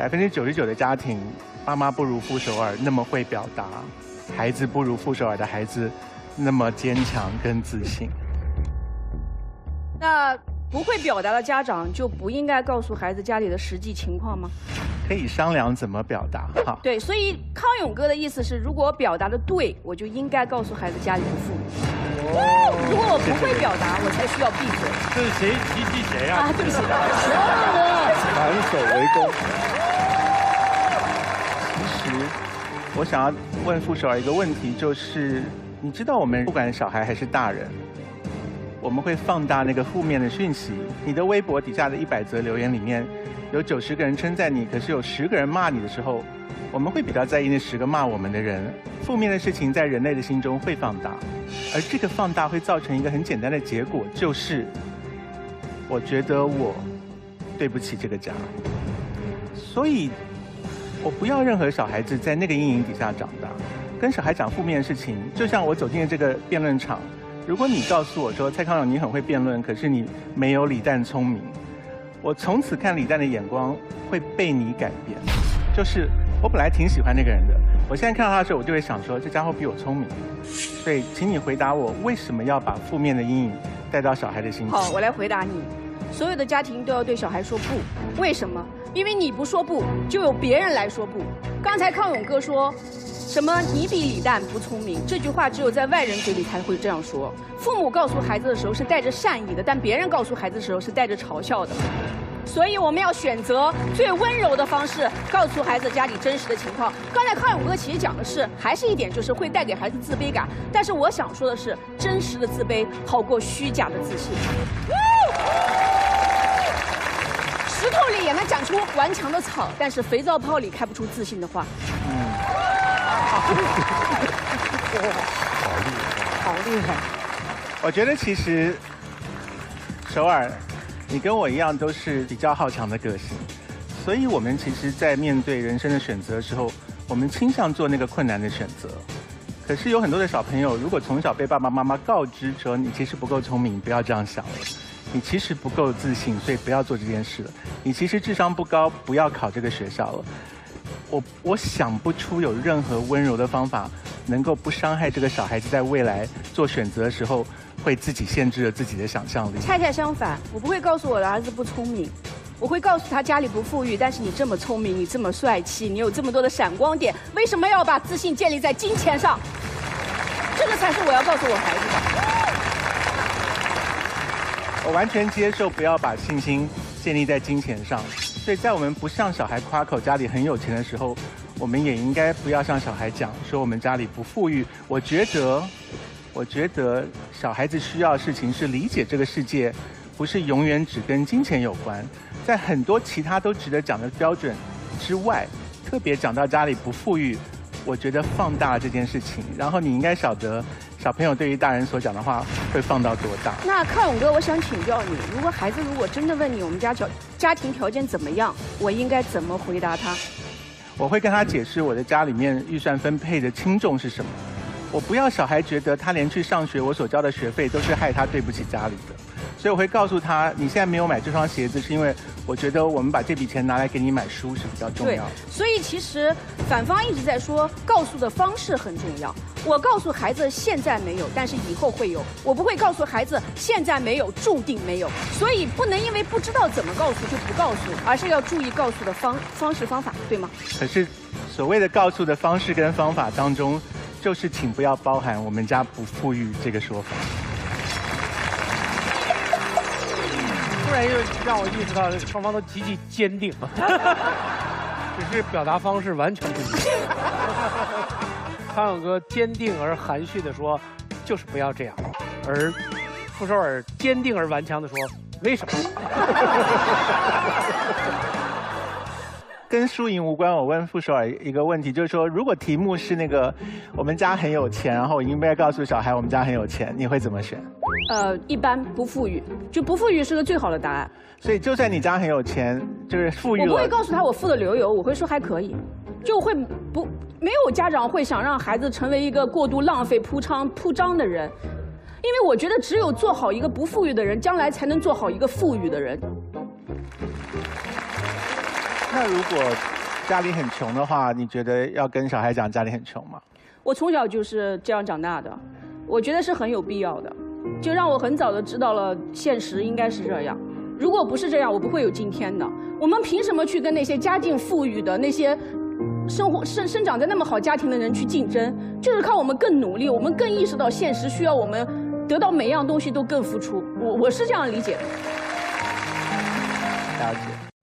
百分之九十九的家庭，妈妈不如傅首尔那么会表达，孩子不如傅首尔的孩子那么坚强跟自信。那不会表达的家长就不应该告诉孩子家里的实际情况吗？可以商量怎么表达哈。对，所以康永哥的意思是，如果表达的对，我就应该告诉孩子家里不富裕。如果我不会表达，我才需要闭嘴。这是谁？提起谁？啊？啊，对不起。反手为攻。我想要问傅首尔一个问题，就是你知道我们不管小孩还是大人，我们会放大那个负面的讯息。你的微博底下的一百则留言里面，有九十个人称赞你，可是有十个人骂你的时候，我们会比较在意那十个骂我们的人。负面的事情在人类的心中会放大，而这个放大会造成一个很简单的结果，就是我觉得我对不起这个家。所以，我不要任何小孩子在那个阴影底下长大。跟小孩讲负面的事情，就像我走进了这个辩论场，如果你告诉我说蔡康永你很会辩论，可是你没有李诞聪明，我从此看李诞的眼光会被你改变。就是我本来挺喜欢那个人的，我现在看到他的时候，我就会想说这家伙比我聪明。所以，请你回答我，为什么要把负面的阴影带到小孩的心里？好，我来回答你。所有的家庭都要对小孩说不，为什么？因为你不说不，就有别人来说不。刚才康永哥说，什么你比李诞不聪明，这句话只有在外人嘴里才会这样说。父母告诉孩子的时候是带着善意的，但别人告诉孩子的时候是带着嘲笑的。所以我们要选择最温柔的方式，告诉孩子家里真实的情况。刚才康永哥其实讲的是，还是一点就是会带给孩子自卑感。但是我想说的是，真实的自卑好过虚假的自信。石头里也能长出顽强的草，但是肥皂泡里开不出自信的花。嗯，好厉害，好厉害。我觉得其实首尔，你跟我一样都是比较好强的个性，所以我们其实，在面对人生的选择的时候，我们倾向做那个困难的选择。可是有很多的小朋友，如果从小被爸爸妈妈告知说你其实不够聪明，不要这样想了。你其实不够自信，所以不要做这件事了。你其实智商不高，不要考这个学校了。我我想不出有任何温柔的方法，能够不伤害这个小孩子在未来做选择的时候，会自己限制了自己的想象力。恰恰相反，我不会告诉我的儿子不聪明，我会告诉他家里不富裕，但是你这么聪明，你这么帅气，你有这么多的闪光点，为什么要把自信建立在金钱上？这个才是我要告诉我孩子的。我完全接受不要把信心建立在金钱上，所以在我们不向小孩夸口家里很有钱的时候，我们也应该不要向小孩讲说我们家里不富裕。我觉得，我觉得小孩子需要的事情是理解这个世界，不是永远只跟金钱有关，在很多其他都值得讲的标准之外，特别讲到家里不富裕，我觉得放大这件事情，然后你应该晓得。小朋友对于大人所讲的话会放到多大？那康永哥，我想请教你，如果孩子如果真的问你我们家条家庭条件怎么样，我应该怎么回答他？我会跟他解释我的家里面预算分配的轻重是什么。我不要小孩觉得他连去上学我所交的学费都是害他对不起家里的。所以我会告诉他，你现在没有买这双鞋子，是因为我觉得我们把这笔钱拿来给你买书是比较重要。所以其实反方一直在说，告诉的方式很重要。我告诉孩子现在没有，但是以后会有。我不会告诉孩子现在没有，注定没有。所以不能因为不知道怎么告诉就不告诉，而是要注意告诉的方方式方法，对吗？可是所谓的告诉的方式跟方法当中，就是请不要包含我们家不富裕这个说法。突然又让我意识到，双方都极其坚定，只是表达方式完全不一样。康永哥坚定而含蓄地说：“就是不要这样。”而傅首尔坚定而顽强地说：“为什么？”跟输赢无关。我问傅首尔一个问题，就是说，如果题目是那个我们家很有钱，然后我应该告诉小孩我们家很有钱，你会怎么选？呃，一般不富裕，就不富裕是个最好的答案。所以，就算你家很有钱，就是富裕。我不会告诉他我富的流油，我会说还可以，就会不没有家长会想让孩子成为一个过度浪费、铺张铺张的人，因为我觉得只有做好一个不富裕的人，将来才能做好一个富裕的人。那如果家里很穷的话，你觉得要跟小孩讲家里很穷吗？我从小就是这样长大的，我觉得是很有必要的，就让我很早的知道了现实应该是这样。如果不是这样，我不会有今天的。我们凭什么去跟那些家境富裕的那些生活生生长在那么好家庭的人去竞争？就是靠我们更努力，我们更意识到现实需要我们得到每样东西都更付出。我我是这样理解的。了解。